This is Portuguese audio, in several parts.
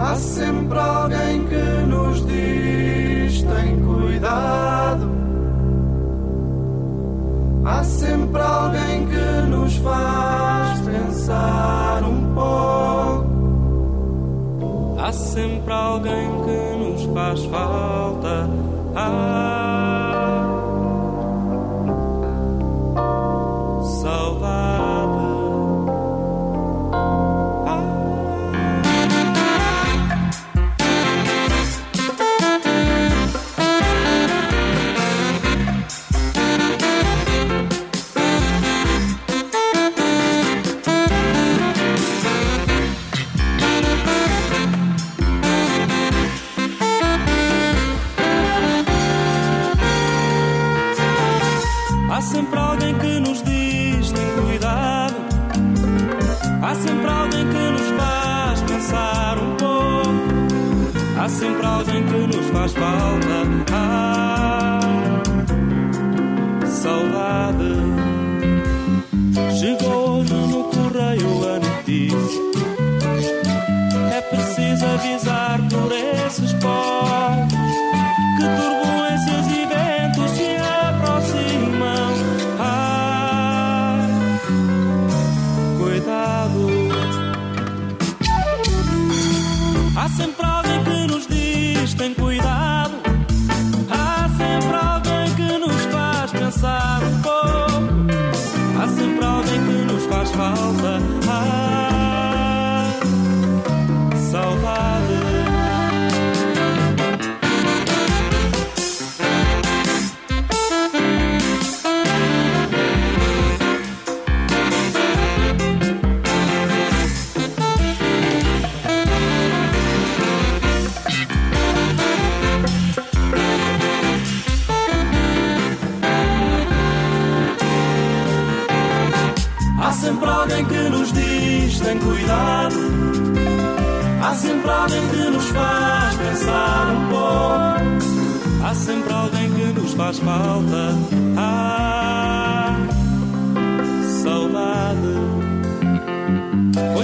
Há sempre alguém que nos diz: tem cuidado. Há sempre alguém que nos faz pensar um pouco. Há sempre alguém que nos faz falta. Ah,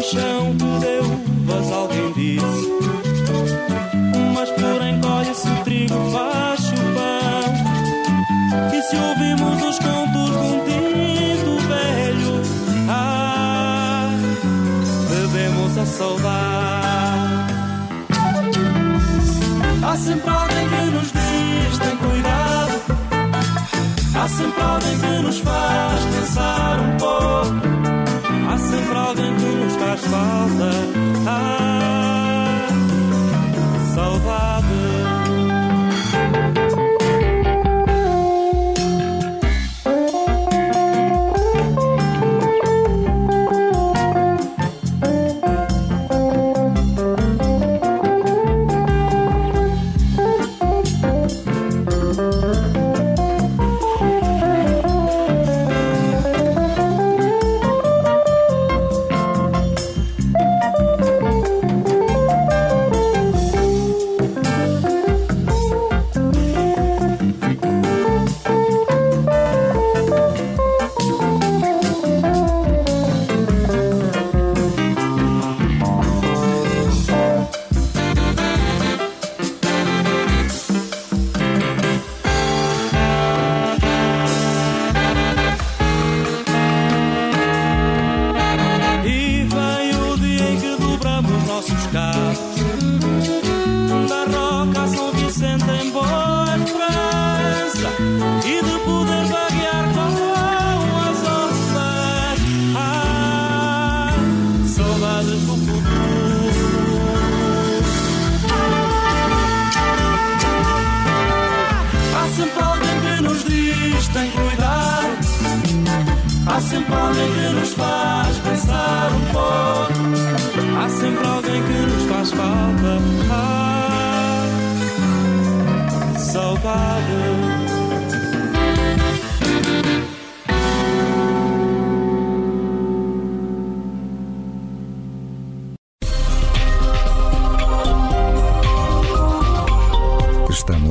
paixão que deu alguém disse. Mas porém colhe-se o trigo, faz chupão. E se ouvimos os contos de um tinto velho, ah, bebemos a saudade. Há sempre alguém que nos diz, tem cuidado. Há sempre alguém que nos faz pensar um pouco. Father. Há sempre alguém que nos diz tem que cuidar. Há sempre alguém que nos faz pensar um pouco. Há sempre alguém que nos faz falta. Ah, saudade.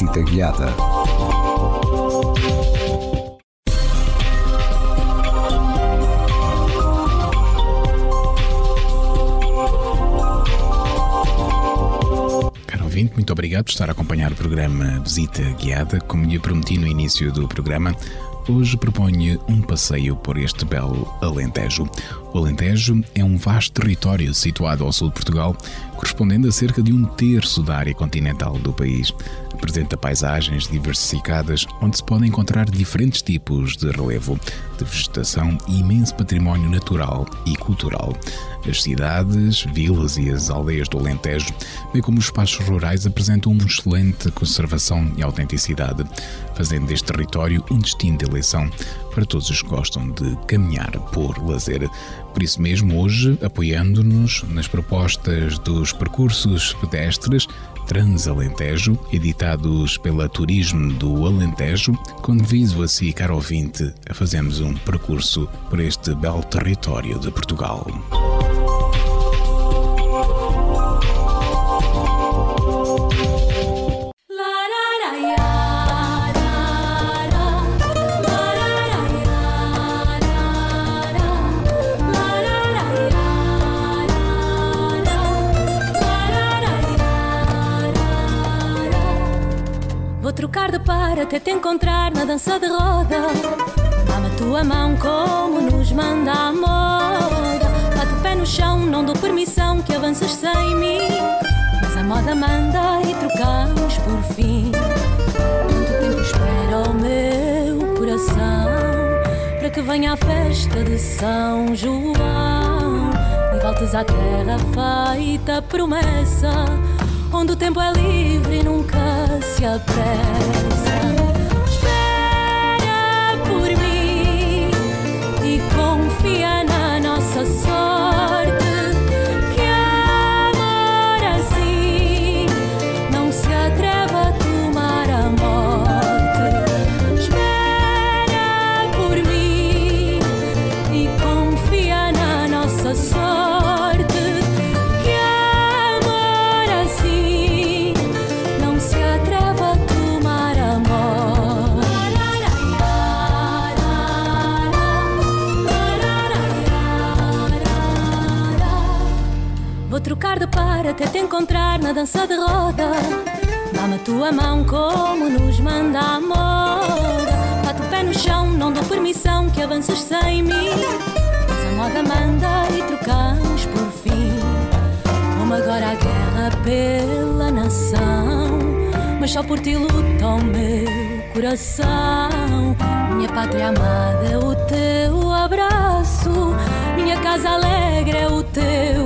visita guiada. Caro ouvinte, Muito obrigado por estar a acompanhar o programa Visita Guiada. Como lhe prometi no início do programa, hoje proponho um passeio por este belo Alentejo. O Alentejo é um vasto território situado ao sul de Portugal, correspondendo a cerca de um terço da área continental do país. Apresenta paisagens diversificadas, onde se podem encontrar diferentes tipos de relevo, de vegetação e imenso património natural e cultural. As cidades, vilas e as aldeias do Alentejo, bem como os espaços rurais, apresentam uma excelente conservação e autenticidade, fazendo deste território um destino de eleição para todos os que gostam de caminhar por lazer. Por isso mesmo, hoje, apoiando-nos nas propostas dos percursos pedestres Transalentejo, editados pela Turismo do Alentejo, convido a si, caro ouvinte, a fazermos um percurso por este belo território de Portugal. Trocar de par até te encontrar na dança de roda. Dá-me tua mão como nos manda a moda. Bate o pé no chão, não dou permissão que avanças sem mim. Mas a moda manda e trocamos por fim. Quanto tempo espera o meu coração para que venha a festa de São João e voltes à terra feita promessa onde o tempo é livre e nunca se apressa. Coração. Minha pátria amada é o teu abraço. Minha casa alegre é o teu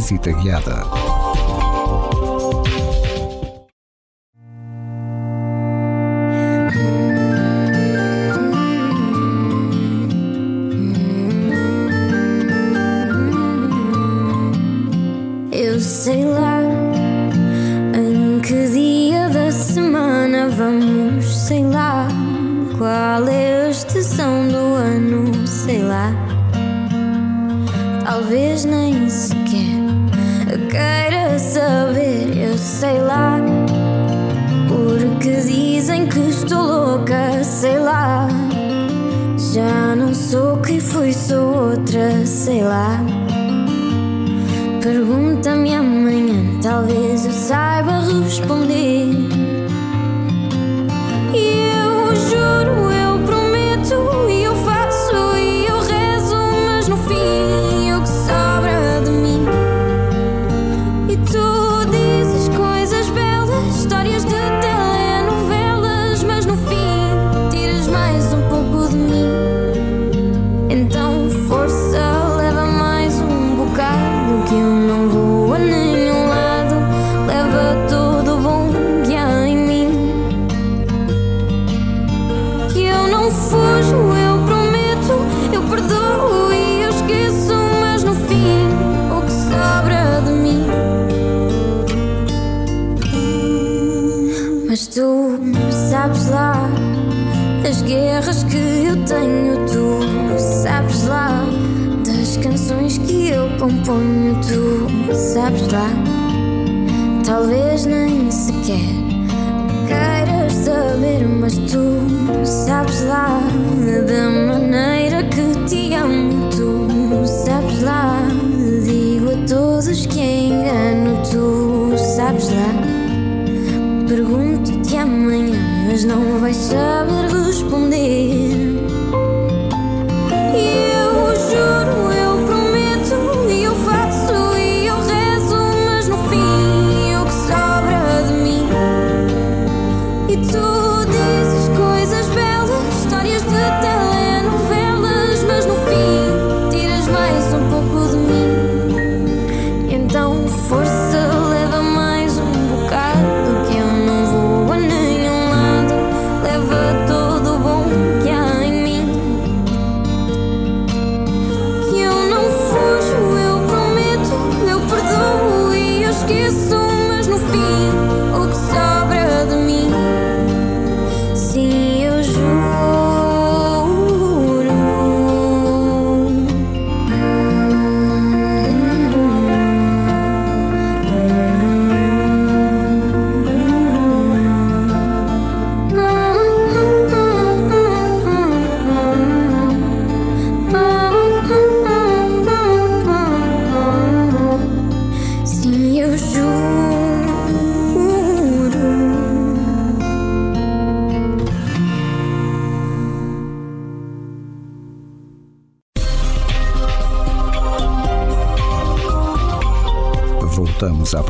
visita guiada. Eu sei lá em que dia da semana vamos, sei lá qual é a estação do ano, sei lá talvez nem sequer queira saber, eu sei lá. Porque dizem que estou louca, sei lá. Já não sou quem fui, sou outra, sei lá. Pergunta-me amanhã, talvez eu saiba responder.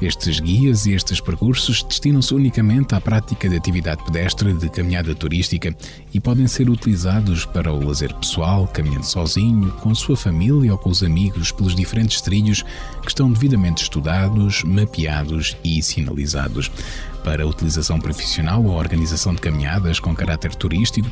Estes guias e estes percursos destinam-se unicamente à prática de atividade pedestre de caminhada turística e podem ser utilizados para o lazer pessoal, caminhando sozinho, com a sua família ou com os amigos pelos diferentes trilhos que estão devidamente estudados, mapeados e sinalizados. Para utilização profissional ou organização de caminhadas com caráter turístico,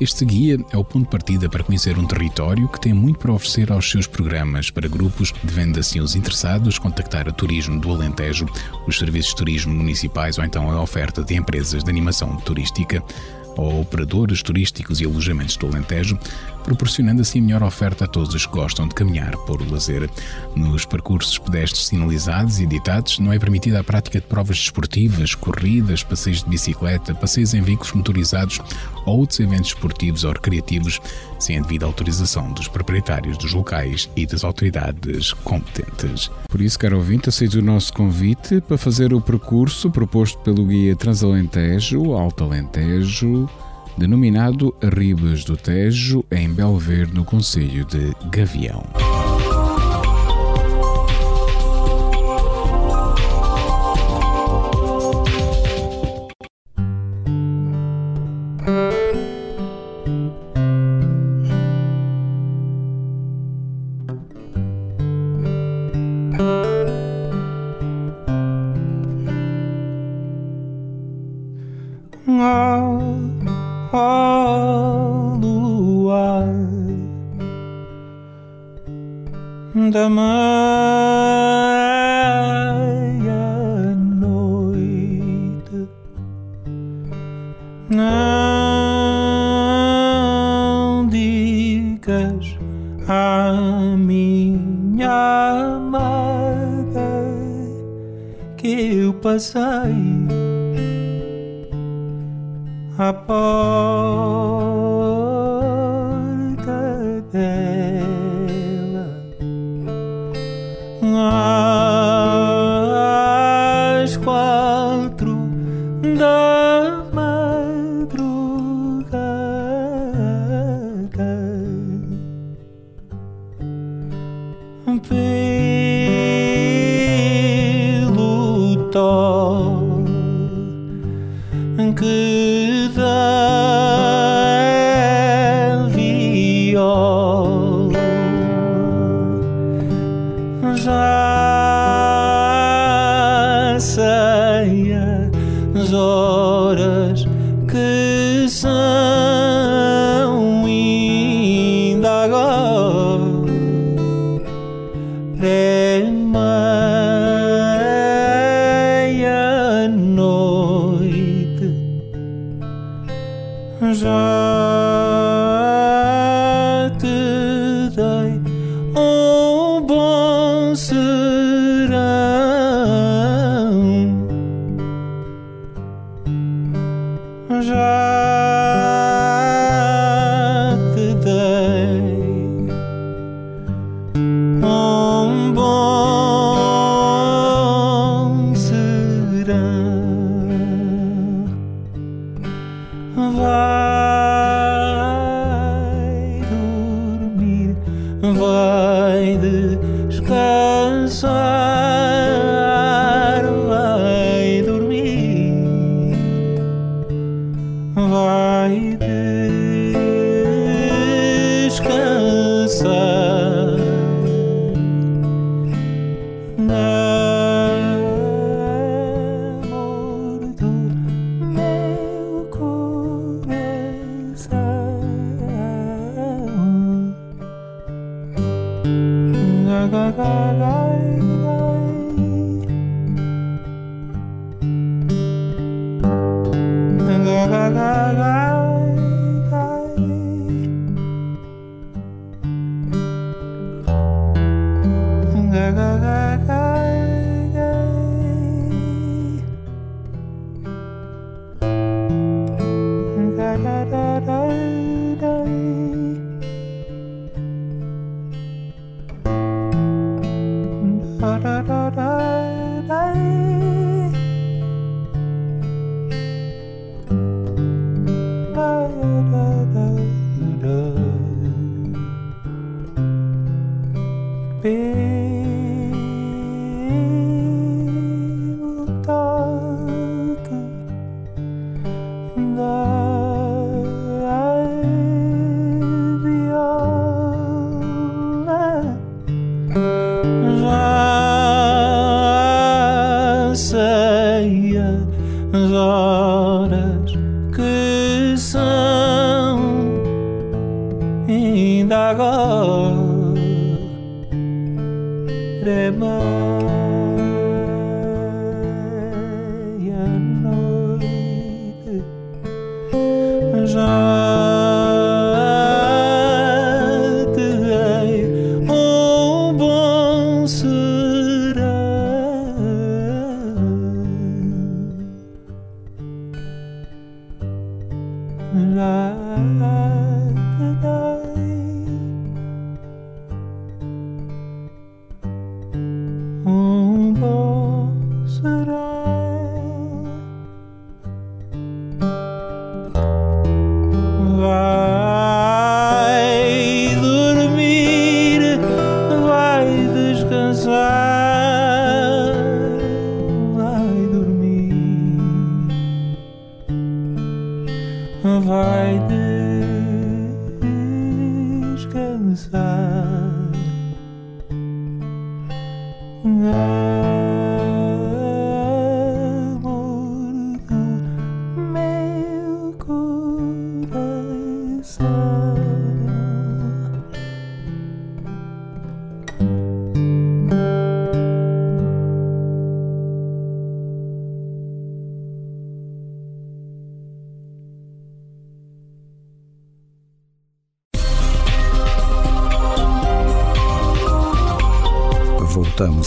Este guia é o ponto de partida para conhecer um território que tem muito para oferecer aos seus programas. Para grupos, devendo assim os interessados contactar a Turismo do Alentejo, os serviços de turismo municipais ou então a oferta de empresas de animação turística ou operadores turísticos e alojamentos do Alentejo, proporcionando assim melhor oferta a todos os que gostam de caminhar por lazer. Nos percursos pedestres sinalizados e editados, não é permitida a prática de provas desportivas, corridas, passeios de bicicleta, passeios em veículos motorizados ou outros eventos esportivos ou recreativos, sem a devida autorização dos proprietários dos locais e das autoridades competentes. Por isso, caro ouvinte, aceito o nosso convite para fazer o percurso proposto pelo guia Transalentejo, Alto Alentejo, denominado Ribas do Tejo, em Belver, no Conselho de Gavião. As horas que são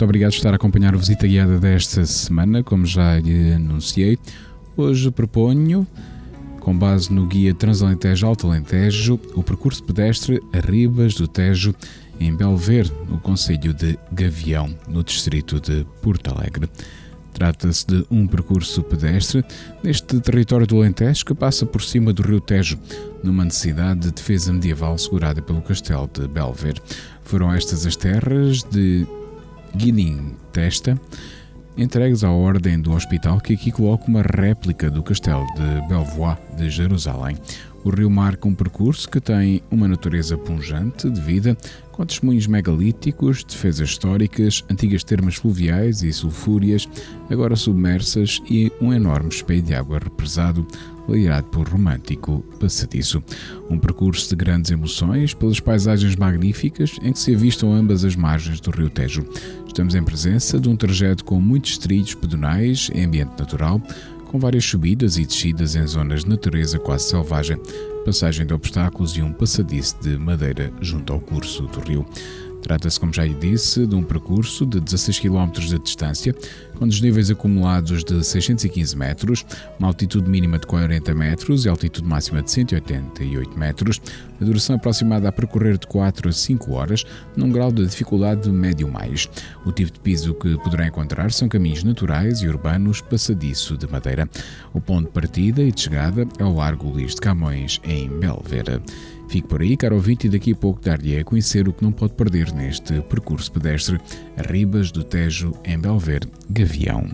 Muito obrigado por estar a acompanhar a visita guiada desta semana, como já lhe anunciei. Hoje proponho, com base no guia Transalentejo Alto Alentejo, o percurso pedestre a Ribas do Tejo, em Belver, no Conselho de Gavião, no distrito de Porto Alegre. Trata-se de um percurso pedestre neste território do Alentejo que passa por cima do rio Tejo, numa necessidade de defesa medieval segurada pelo castelo de Belver. Foram estas as terras de Guilin Testa, entregues à ordem do hospital que aqui coloca uma réplica do castelo de Belvoir de Jerusalém. O rio marca um percurso que tem uma natureza punjante de vida, com testemunhos megalíticos, defesas históricas, antigas termas fluviais e sulfúrias, agora submersas, e um enorme espelho de água represado, liderado por romântico passadiço. Um percurso de grandes emoções, pelas paisagens magníficas em que se avistam ambas as margens do rio Tejo. Estamos em presença de um trajeto com muitos trilhos pedonais em ambiente natural, com várias subidas e descidas em zonas de natureza quase selvagem, passagem de obstáculos e um passadiço de madeira junto ao curso do rio. Trata-se, como já lhe disse, de um percurso de 16 km de distância, com desníveis acumulados de 615 metros, uma altitude mínima de 40 metros e altitude máxima de 188 metros, a duração aproximada a percorrer de 4 a 5 horas, num grau de dificuldade médio mais. O tipo de piso que poderá encontrar são caminhos naturais e urbanos passadiço de madeira. O ponto de partida e de chegada é o Largo Luís de Camões, em Belvera. Fique por aí, caro ouvinte, e daqui a pouco dar-lhe a conhecer o que não pode perder neste percurso pedestre, Ribas do Tejo, em Belver, Gavião.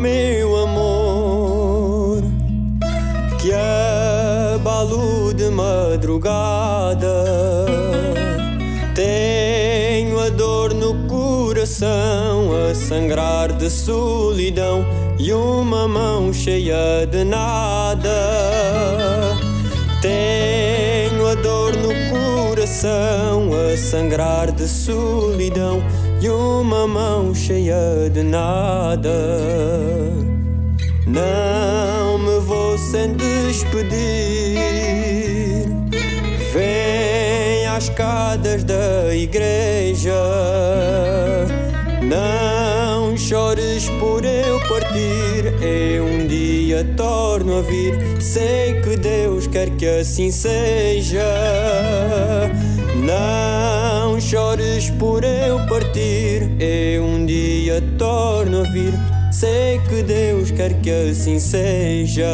Meu amor que abalo de madrugada. Tenho a dor no coração a sangrar de solidão e uma mão cheia de nada. Tenho a dor no coração a sangrar de solidão e uma mão cheia de nada. Não me vou sem despedir. Vem às escadas da igreja. Não chores por eu partir. Eu um dia torno a vir. Sei que Deus quer que assim seja. Não chores por eu partir. Eu um dia torno a vir. Sei que Deus quer que assim seja.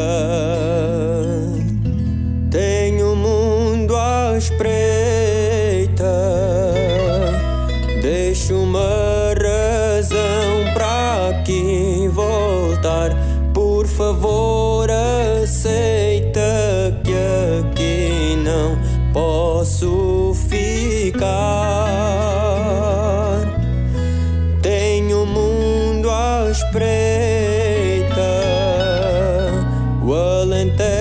O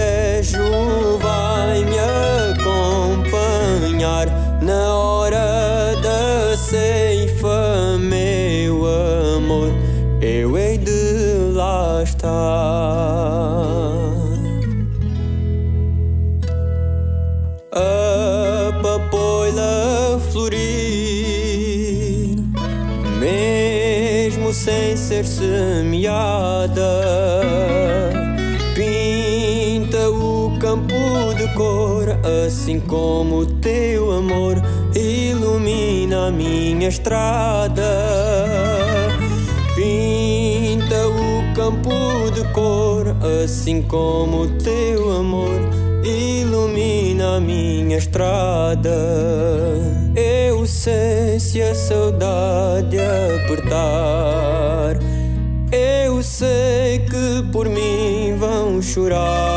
assim como teu amor ilumina minha estrada. Pinta o campo de cor, assim como teu amor ilumina minha estrada. Eu sei se a saudade apertar. Eu sei que por mim vão chorar.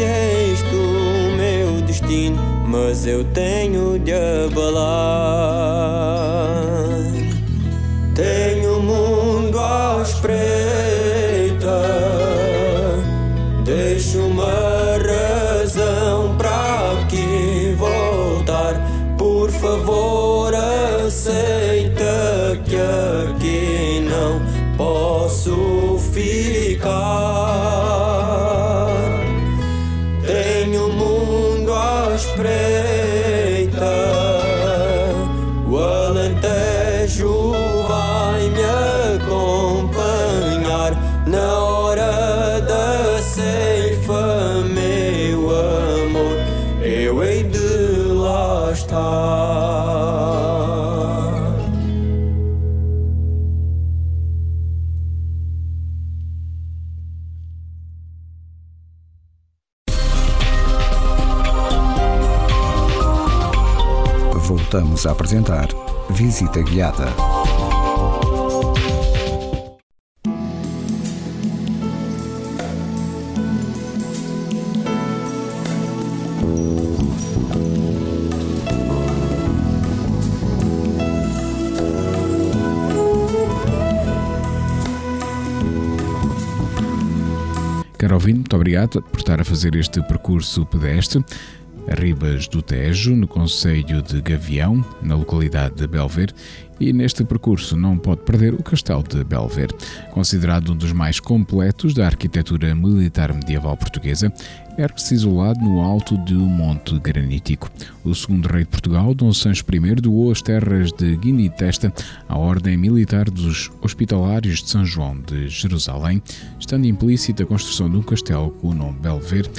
Isto o meu destino, mas eu tenho de abalar. Tenho o mundo à espreita. Deixo uma razão para aqui voltar. Por favor, A apresentar Visita Guiada. Caro ouvinte, muito obrigado por estar a fazer este percurso pedestre. Ribas do Tejo, no Conselho de Gavião, na localidade de Belver, e neste percurso não pode perder o Castelo de Belver. Considerado um dos mais completos da arquitetura militar medieval portuguesa, ergue-se isolado no alto de um monte granítico. O segundo rei de Portugal, Dom Sancho I, doou as terras de Guiné e Testa à Ordem Militar dos Hospitalários de São João de Jerusalém, estando implícita a construção de um castelo com o nome Belver,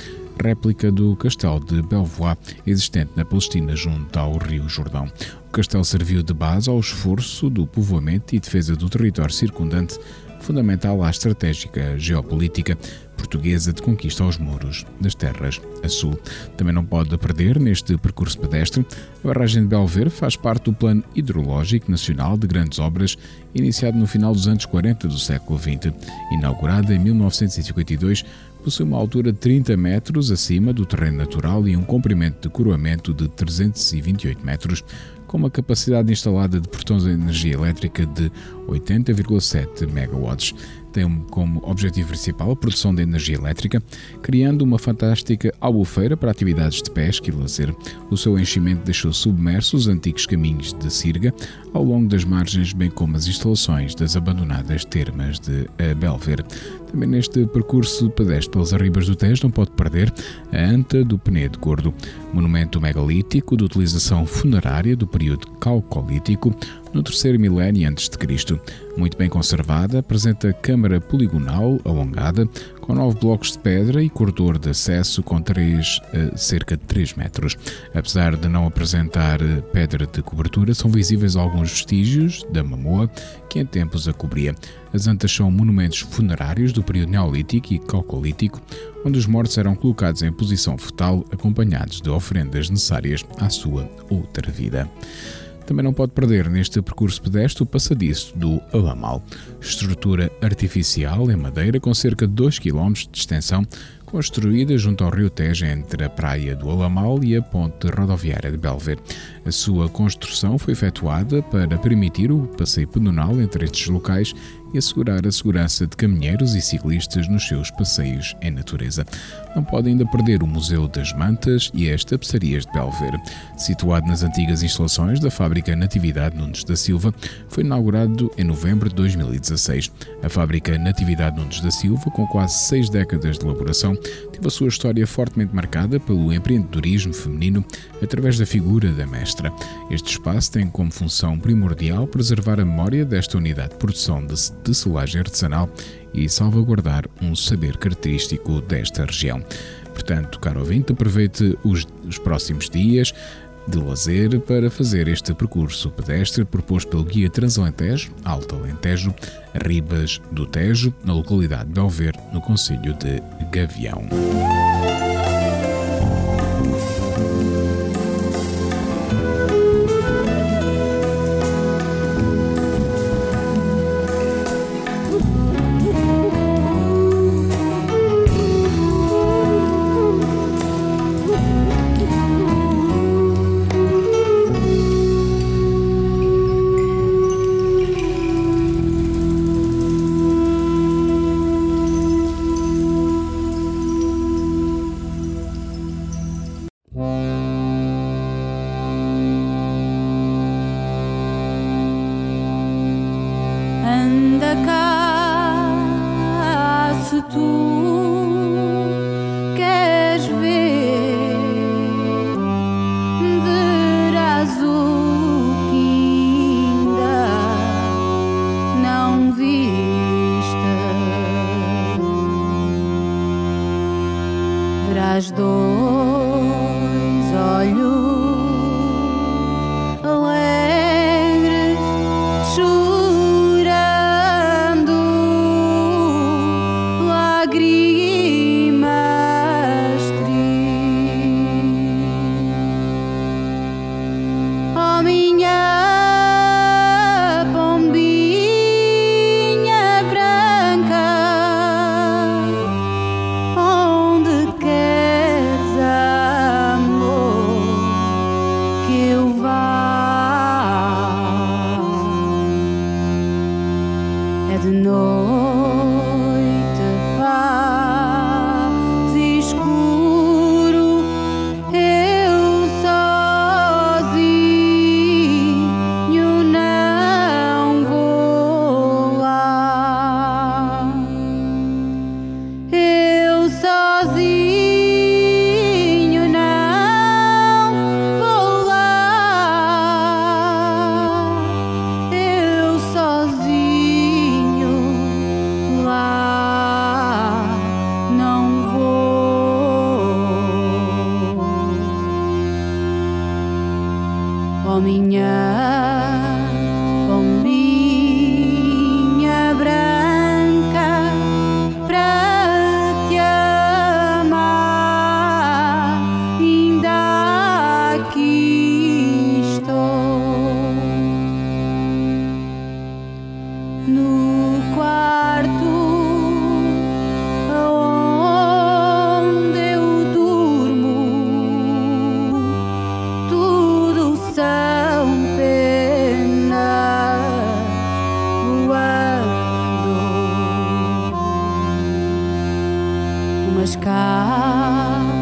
réplica do castelo de Belvoir, existente na Palestina junto ao Rio Jordão. O castelo serviu de base ao esforço do povoamento e defesa do território circundante, fundamental à estratégica geopolítica portuguesa de conquista aos muros das terras a sul. Também não pode perder neste percurso pedestre. A barragem de Belver faz parte do Plano Hidrológico Nacional de Grandes Obras, iniciado no final dos anos 40 do século XX. Inaugurada em 1952, possui uma altura de 30 metros acima do terreno natural e um comprimento de coroamento de 328 metros, com uma capacidade instalada de portões de energia elétrica de 80,7 megawatts. Tem como objetivo principal a produção de energia elétrica, criando uma fantástica albufeira para atividades de pesca e lazer. O seu enchimento deixou submersos os antigos caminhos de Sirga ao longo das margens, bem como as instalações das abandonadas termas de Belver. Também neste percurso pedestre pelas arribas do Tejo não pode perder a Anta do Penedo Gordo, monumento megalítico de utilização funerária do período calcolítico, no terceiro milénio antes de Cristo. Muito bem conservada, apresenta câmara poligonal alongada, com nove blocos de pedra e corredor de acesso com três, uh, cerca de 3 metros. Apesar de não apresentar uh, pedra de cobertura, são visíveis alguns vestígios da mamoa que em tempos a cobria. As antas são monumentos funerários do período neolítico e calcolítico, onde os mortos eram colocados em posição fetal acompanhados de oferendas necessárias à sua outra vida. Também não pode perder neste percurso pedestre o passadiço do Alamal, estrutura artificial em madeira com cerca de 2 km de extensão, construída junto ao rio Tejo entre a praia do Alamal e a ponte rodoviária de Belver. A sua construção foi efetuada para permitir o passeio pedonal entre estes locais e assegurar a segurança de caminheiros e ciclistas nos seus passeios em natureza. Não pode ainda perder o Museu das Mantas e as Tapeçarias de Belver. Situado nas antigas instalações da fábrica Natividade Nunes da Silva, foi inaugurado em novembro de 2016. A fábrica Natividade Nunes da Silva, com quase seis décadas de elaboração, teve a sua história fortemente marcada pelo empreendedorismo feminino através da figura da mestra. Este espaço tem como função primordial preservar a memória desta unidade de produção de de selagem artesanal e salvaguardar um saber característico desta região. Portanto, caro ouvinte, aproveite os, os próximos dias de lazer para fazer este percurso pedestre proposto pelo Guia Transalentejo, Alto Alentejo, Ribas do Tejo, na localidade de Belver, no Conselho de Gavião. 啊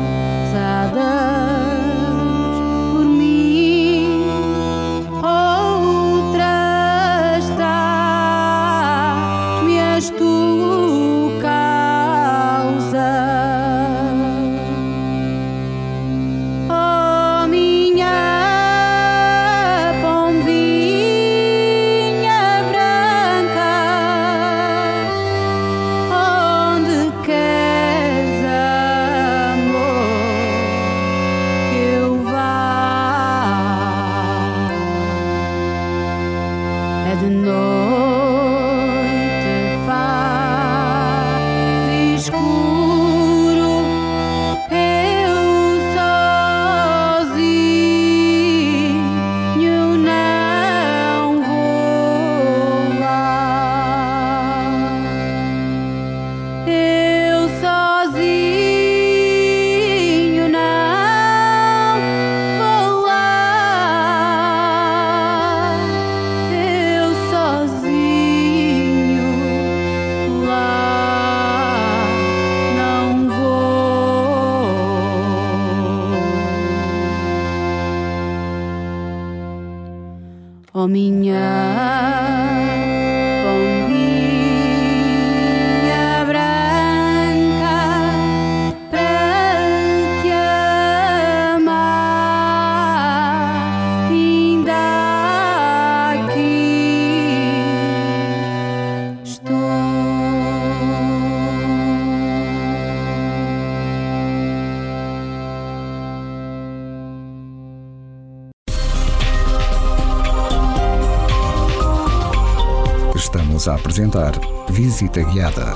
a apresentar Visita Guiada.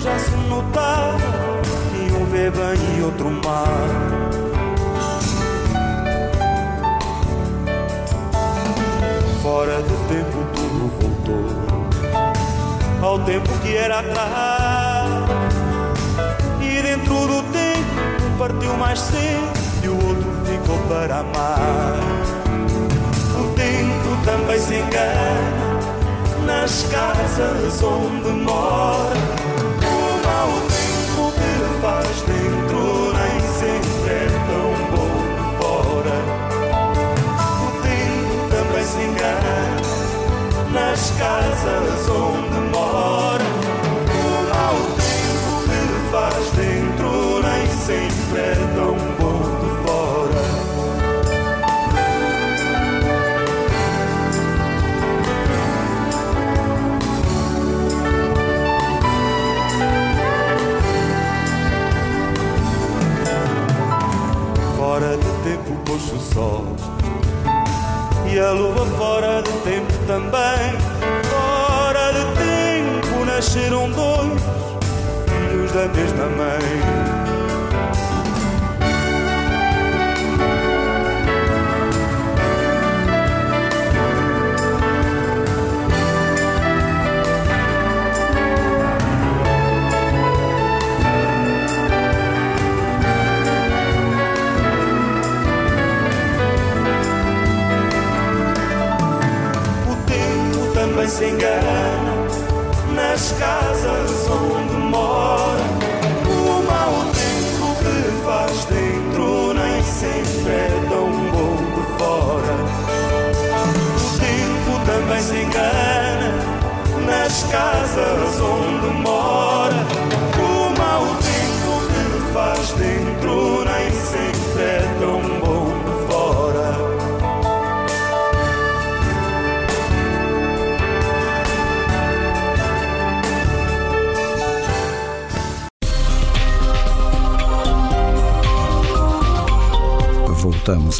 já se notava que um vê bem e outro mal. Fora de tempo tudo voltou ao tempo que era atrás. E dentro do tempo um partiu mais cedo e o outro ficou para amar. O tempo também se engana nas casas onde mora. O mau tempo que faz dentro nem sempre é tão bom fora. O tempo também se engana nas casas onde sol e a lua fora de tempo também. Fora de tempo nasceram dois filhos da mesma mãe.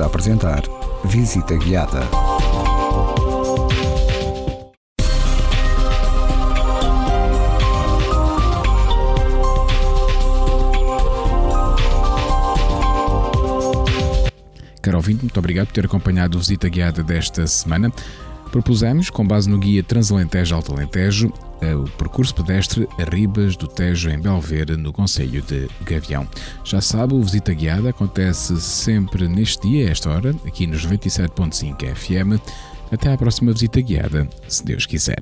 a apresentar Visita Guiada. Caro ouvinte, muito obrigado por ter acompanhado a visita guiada desta semana. Propusemos, com base no guia Transalentejo-Alto Alentejo, o percurso pedestre Arribas do Tejo em Belver, no Conselho de Gavião. Já sabe, o Visita Guiada acontece sempre neste dia, a esta hora, aqui nos 97.5 FM. Até à próxima visita guiada, se Deus quiser.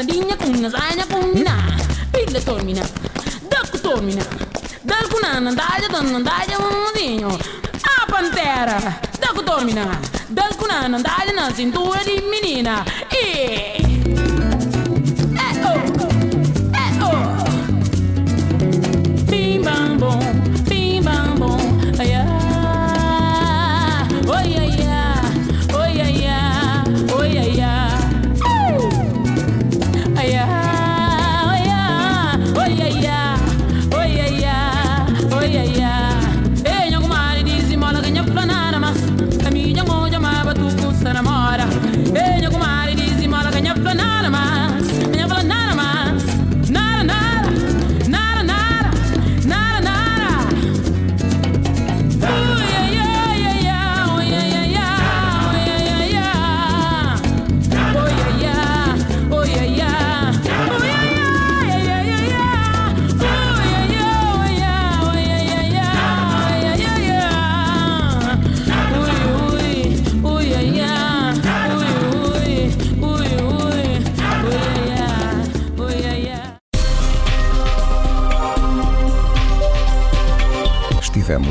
sadinya kunna sanya kunna pilla tormina dáco tormina dalku nanna daja donna daja mundinho um a pantera dakku tormina dalku nanna daja na cintura di menina. E yeah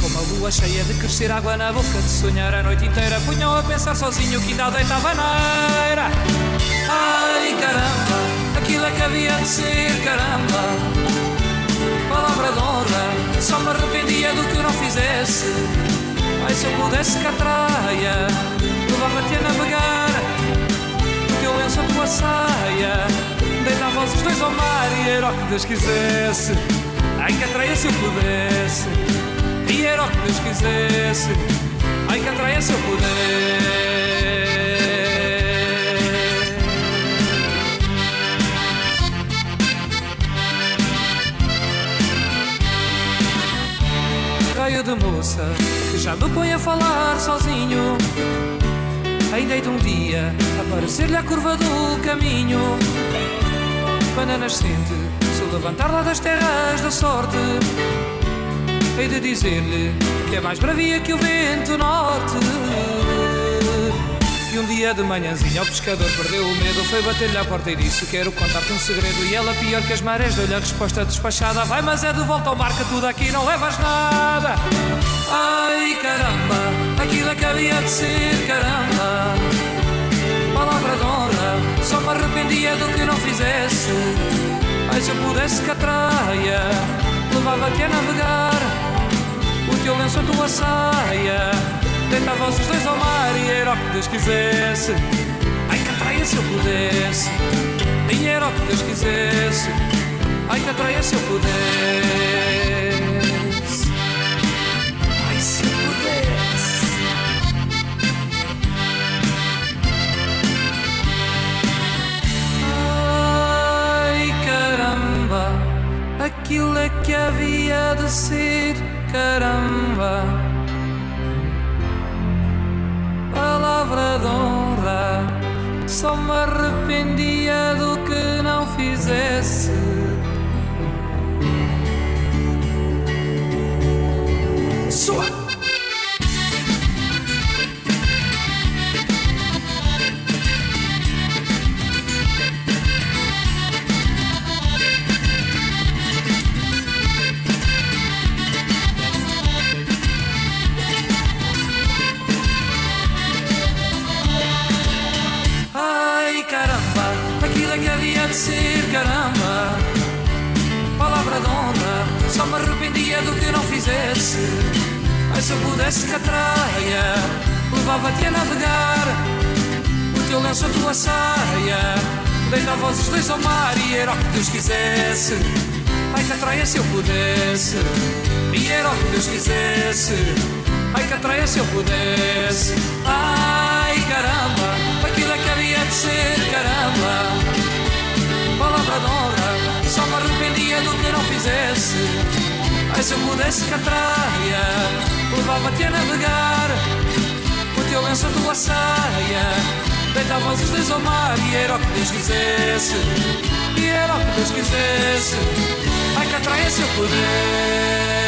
Como a lua cheia de crescer água na boca, de sonhar a noite inteira, punham a pensar sozinho que ainda deitava na era. Ai caramba, aquilo é que havia de ser, caramba. Palavra de honra, só me arrependia do que não fizesse. Ai, se eu pudesse catraia, levava-te a navegar. O teu lenço, a tua saia, deitava os dois ao mar e era o que Deus quisesse. Ai, catraia, se eu pudesse, e era o que quisesse. Ai, catraia, se eu pudesse. raio de moça que já me põe a falar sozinho. Ainda de um dia aparecer-lhe a curva do caminho. Quando a nascente se levantar lá das terras da sorte, hei de dizer-lhe que é mais bravia que o vento norte. E um dia de manhãzinha o pescador perdeu o medo Foi bater-lhe à porta e disse Quero contar-te um segredo E ela pior que as marés deu-lhe a resposta despachada Vai mas é de volta ao mar que tudo aqui não levas nada. Ai caramba, aquilo é que havia de ser caramba. Palavra de honra, só me arrependia do que não fizesse. Ai se eu pudesse catraia Levava-te a navegar O teu lenço, a tua saia Deitava os dois ao mar e era o que Deus quisesse. Ai, que atraia se eu pudesse. E era o que Deus quisesse. Ai, que atraia se eu pudesse. Palavra de honra. Só me arrependia do que não fizesse. Se eu pudesse catraia, levava-te a navegar. O teu lenço, a tua saia, deitava os dois ao mar e era o que Deus quisesse. Ai, catraia, se eu pudesse, e era o que Deus quisesse. Ai, catraia, se eu pudesse. Ai, caramba, aquilo é que havia de ser, caramba. Palavra de honra, só me arrependia do que não fizesse. Ai, se eu pudesse catraia, levava-te a navegar. O teu lenço, a tua saia, deitava os dois ao mar e era o que Deus quisesse. E era o que Deus quisesse. Ai, catraia, se eu pudesse.